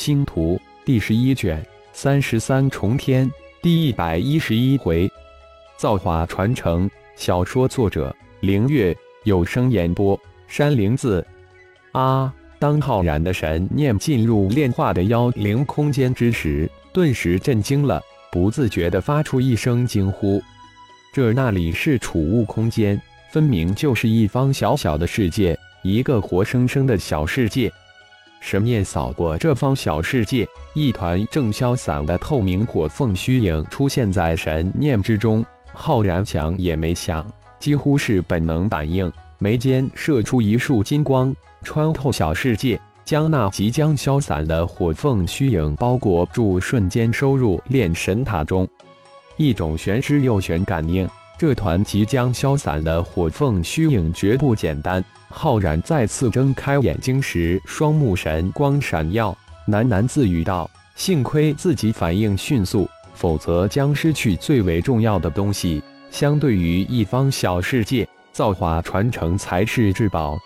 星图第十一卷三十三重天第一百一十一回，造化传承。小说作者：凌月，有声演播：山灵子。啊！当浩然的神念进入炼化的妖灵空间之时，顿时震惊了，不自觉地发出一声惊呼。这那里是储物空间，分明就是一方小小的世界，一个活生生的小世界。神念扫过这方小世界，一团正消散的透明火凤虚影出现在神念之中。浩然想也没想，几乎是本能反应，眉间射出一束金光，穿透小世界，将那即将消散的火凤虚影包裹住，瞬间收入炼神塔中。一种玄之又玄感应，这团即将消散的火凤虚影绝不简单。浩然再次睁开眼睛时，双目神光闪耀，喃喃自语道：“幸亏自己反应迅速，否则将失去最为重要的东西。相对于一方小世界，造化传承才是至宝。”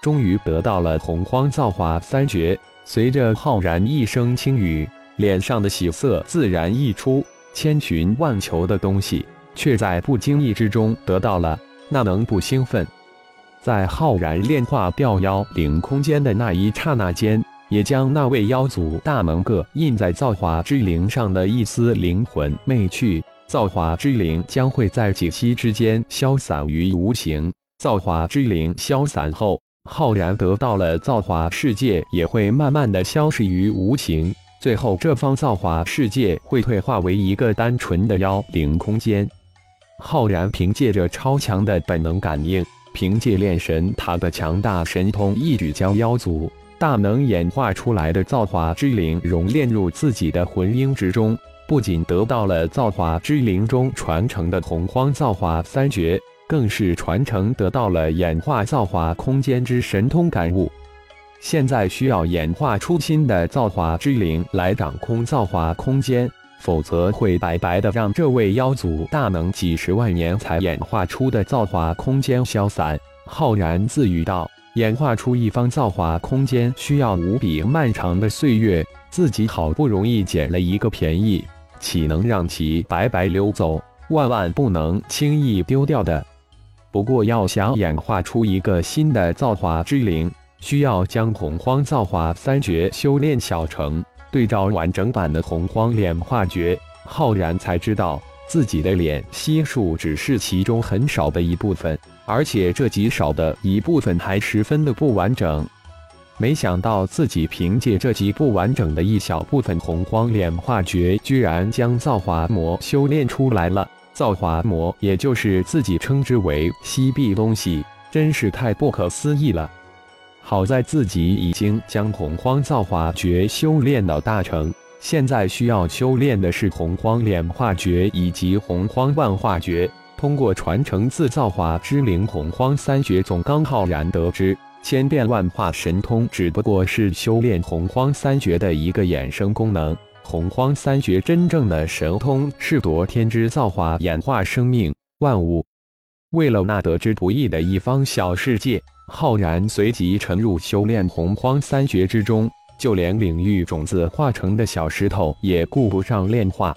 终于得到了洪荒造化三绝。随着浩然一声轻语，脸上的喜色自然溢出。千寻万求的东西，却在不经意之中得到了，那能不兴奋？在浩然炼化掉妖灵空间的那一刹那间，也将那位妖族大能个印在造化之灵上的一丝灵魂魅去。造化之灵将会在几息之间消散于无形。造化之灵消散后，浩然得到了造化世界，也会慢慢的消失于无形。最后，这方造化世界会退化为一个单纯的妖灵空间。浩然凭借着超强的本能感应。凭借炼神塔的强大神通，一举将妖族大能演化出来的造化之灵熔炼入自己的魂婴之中，不仅得到了造化之灵中传承的洪荒造化三绝，更是传承得到了演化造化空间之神通感悟。现在需要演化出新的造化之灵来掌控造化空间。否则会白白的让这位妖族大能几十万年才演化出的造化空间消散。浩然自语道：“演化出一方造化空间需要无比漫长的岁月，自己好不容易捡了一个便宜，岂能让其白白溜走？万万不能轻易丢掉的。不过，要想演化出一个新的造化之灵，需要将洪荒造化三绝修炼小成。”对照完整版的洪荒炼化诀，浩然才知道自己的脸悉数只是其中很少的一部分，而且这极少的一部分还十分的不完整。没想到自己凭借这极不完整的一小部分洪荒炼化诀，居然将造化魔修炼出来了。造化魔，也就是自己称之为西壁东西，真是太不可思议了。好在自己已经将洪荒造化诀修炼到大成，现在需要修炼的是洪荒炼化诀以及洪荒万化诀。通过传承自造化之灵洪荒三绝总纲，浩然得知千变万化神通只不过是修炼洪荒三绝的一个衍生功能。洪荒三绝真正的神通是夺天之造化，演化生命万物。为了那得之不易的一方小世界。浩然随即沉入修炼洪荒三绝之中，就连领域种子化成的小石头也顾不上炼化。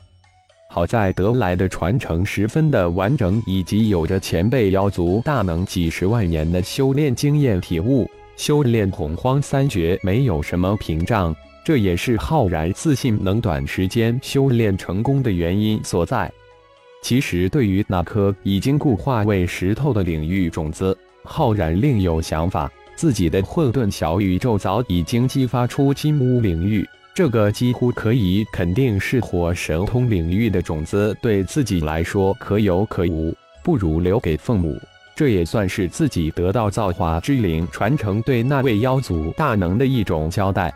好在得来的传承十分的完整，以及有着前辈妖族大能几十万年的修炼经验体悟，修炼洪荒三绝没有什么屏障。这也是浩然自信能短时间修炼成功的原因所在。其实，对于那颗已经固化为石头的领域种子，浩然另有想法，自己的混沌小宇宙早已经激发出金乌领域，这个几乎可以肯定是火神通领域的种子，对自己来说可有可无，不如留给父母。这也算是自己得到造化之灵传承对那位妖族大能的一种交代。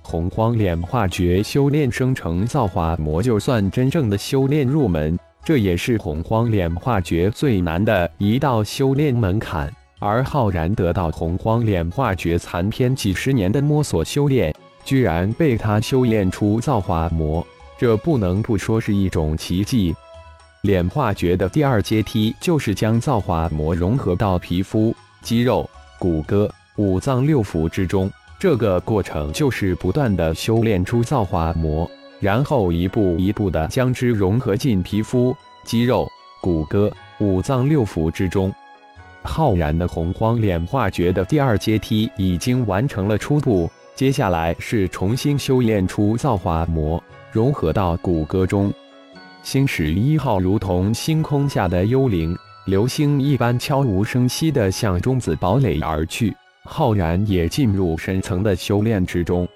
洪荒炼化诀修炼生成造化魔，就算真正的修炼入门，这也是洪荒炼化诀最难的一道修炼门槛。而浩然得到洪荒炼化诀残篇几十年的摸索修炼，居然被他修炼出造化魔，这不能不说是一种奇迹。炼化诀的第二阶梯就是将造化魔融合到皮肤、肌肉、骨骼、五脏六腑之中，这个过程就是不断的修炼出造化魔，然后一步一步的将之融合进皮肤、肌肉、骨骼、五脏六腑之中。浩然的洪荒炼化诀的第二阶梯已经完成了初步，接下来是重新修炼出造化魔，融合到骨骼中。星矢一号如同星空下的幽灵，流星一般悄无声息地向中子堡垒而去。浩然也进入深层的修炼之中，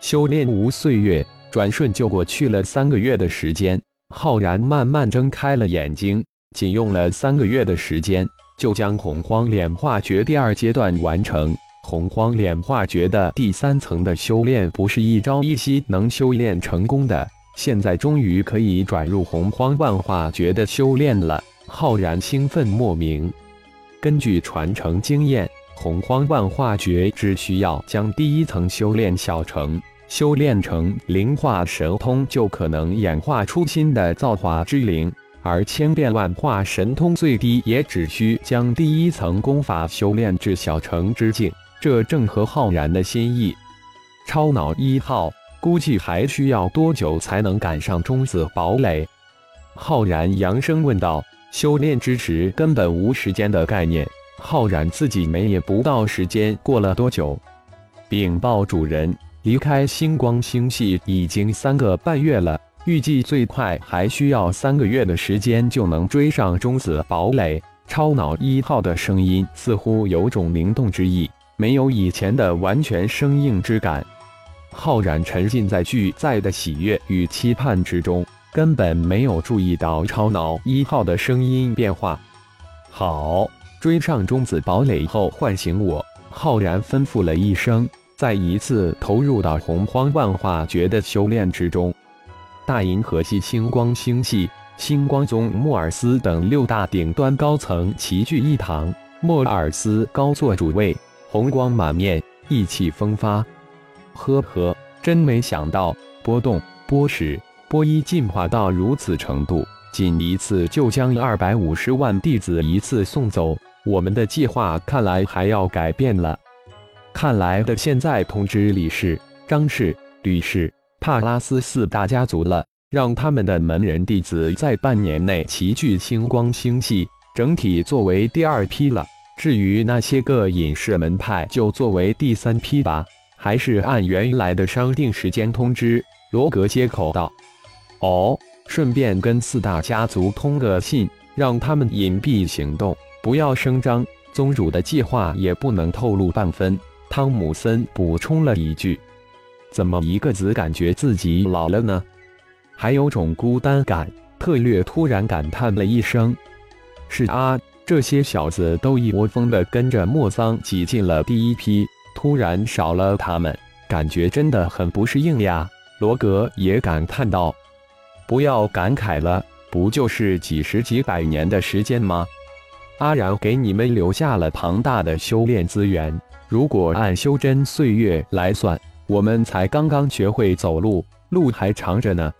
修炼无岁月，转瞬就过去了三个月的时间。浩然慢慢睁开了眼睛，仅用了三个月的时间，就将洪荒炼化诀第二阶段完成。洪荒炼化诀的第三层的修炼不是一朝一夕能修炼成功的，现在终于可以转入洪荒万化诀的修炼了。浩然兴奋莫名。根据传承经验。洪荒万化诀只需要将第一层修炼小成，修炼成灵化神通，就可能演化出新的造化之灵。而千变万化神通最低也只需将第一层功法修炼至小成之境，这正合浩然的心意。超脑一号估计还需要多久才能赶上中子堡垒？浩然扬声问道。修炼之时根本无时间的概念。浩然自己没也不到时间过了多久，禀报主人，离开星光星系已经三个半月了，预计最快还需要三个月的时间就能追上中子堡垒。超脑一号的声音似乎有种灵动之意，没有以前的完全生硬之感。浩然沉浸在巨在的喜悦与期盼之中，根本没有注意到超脑一号的声音变化。好。追上中子堡垒后，唤醒我。浩然吩咐了一声，再一次投入到洪荒万化诀的修炼之中。大银河系星光星系，星光宗莫尔斯等六大顶端高层齐聚一堂。莫尔斯高坐主位，红光满面，意气风发。呵呵，真没想到，波动、波矢、波一进化到如此程度，仅一次就将二百五十万弟子一次送走。我们的计划看来还要改变了。看来的，现在通知李氏、张氏、吕氏、帕拉斯四大家族了，让他们的门人弟子在半年内齐聚星光星系，整体作为第二批了。至于那些个隐士门派，就作为第三批吧。还是按原来的商定时间通知。罗格接口道：“哦，顺便跟四大家族通个信，让他们隐蔽行动。”不要声张，宗主的计划也不能透露半分。汤姆森补充了一句：“怎么一个子感觉自己老了呢？还有种孤单感。”特略突然感叹了一声：“是啊，这些小子都一窝蜂的跟着莫桑挤进了第一批，突然少了他们，感觉真的很不适应呀。”罗格也感叹道：“不要感慨了，不就是几十几百年的时间吗？”阿然给你们留下了庞大的修炼资源，如果按修真岁月来算，我们才刚刚学会走路，路还长着呢。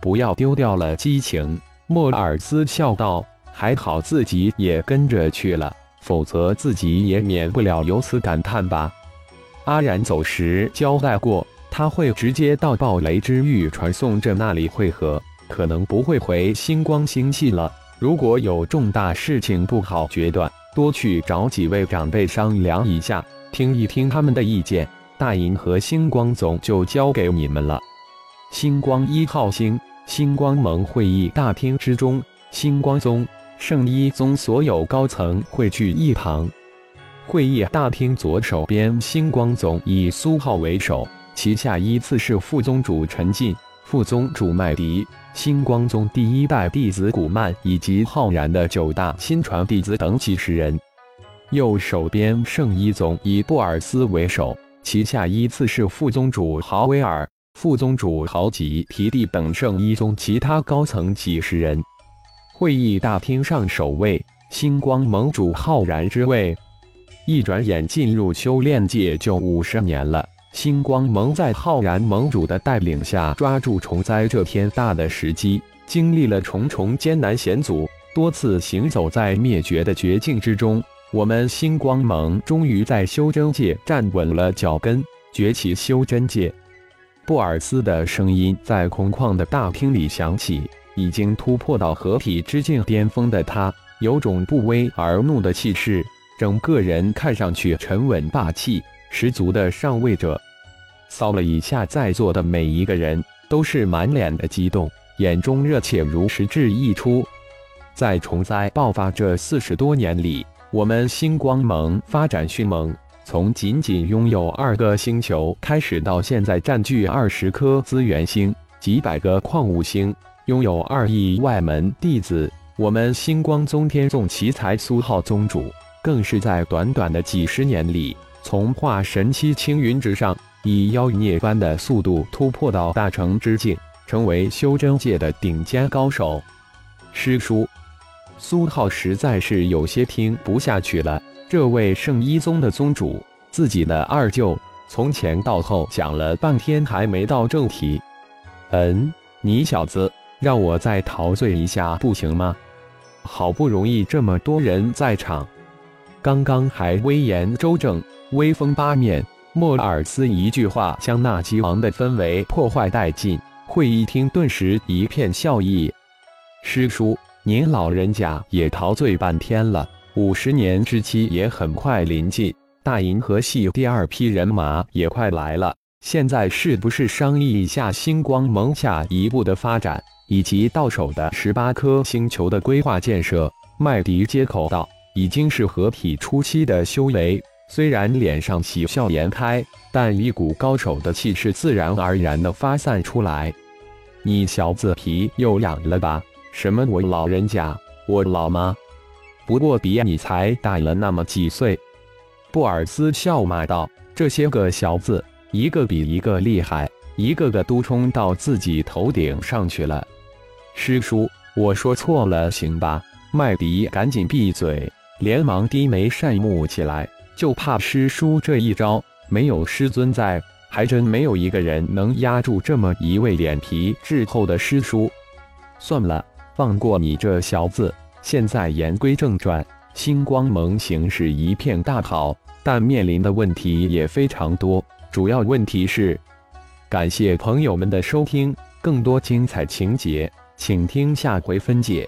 不要丢掉了激情。莫尔斯笑道：“还好自己也跟着去了，否则自己也免不了由此感叹吧。”阿然走时交代过，他会直接到暴雷之域传送阵那里汇合，可能不会回星光星系了。如果有重大事情不好决断，多去找几位长辈商量一下，听一听他们的意见。大银河星光总就交给你们了。星光一号星星光盟会议大厅之中，星光宗、圣一宗所有高层汇聚一堂。会议大厅左手边，星光总以苏浩为首，旗下依次是副宗主陈进。副宗主麦迪、星光宗第一代弟子古曼以及浩然的九大亲传弟子等几十人。右手边圣一宗以布尔斯为首，旗下依次是副宗主豪威尔、副宗主豪吉提蒂等圣一宗其他高层几十人。会议大厅上首位，星光盟主浩然之位。一转眼进入修炼界就五十年了。星光盟在浩然盟主的带领下，抓住重灾这天大的时机，经历了重重艰难险阻，多次行走在灭绝的绝境之中，我们星光盟终于在修真界站稳了脚跟，崛起修真界。布尔斯的声音在空旷的大厅里响起。已经突破到合体之境巅峰的他，有种不威而怒的气势，整个人看上去沉稳霸气十足的上位者。扫了一下在座的每一个人，都是满脸的激动，眼中热切如实质溢出。在虫灾爆发这四十多年里，我们星光盟发展迅猛，从仅仅拥有二个星球开始，到现在占据二十颗资源星、几百个矿物星。拥有二亿外门弟子，我们星光宗天纵奇才苏浩宗主，更是在短短的几十年里，从化神期青云之上，以妖孽般的速度突破到大成之境，成为修真界的顶尖高手。师叔，苏浩实在是有些听不下去了。这位圣一宗的宗主，自己的二舅，从前到后讲了半天，还没到正题。嗯，你小子。让我再陶醉一下不行吗？好不容易这么多人在场，刚刚还威严周正、威风八面，莫尔斯一句话将那激昂的氛围破坏殆尽。会议厅顿时一片笑意。师叔，您老人家也陶醉半天了。五十年之期也很快临近，大银河系第二批人马也快来了。现在是不是商议一下星光盟下一步的发展？以及到手的十八颗星球的规划建设，麦迪接口道：“已经是合体初期的修为，虽然脸上喜笑颜开，但一股高手的气势自然而然地发散出来。你小子皮又痒了吧？什么我老人家？我老吗？不过比你才大了那么几岁。”布尔斯笑骂道：“这些个小子，一个比一个厉害，一个个都冲到自己头顶上去了。”师叔，我说错了，行吧？麦迪赶紧闭嘴，连忙低眉善目起来。就怕师叔这一招，没有师尊在，还真没有一个人能压住这么一位脸皮质厚的师叔。算了，放过你这小子。现在言归正传，星光盟形势一片大好，但面临的问题也非常多。主要问题是，感谢朋友们的收听，更多精彩情节。请听下回分解。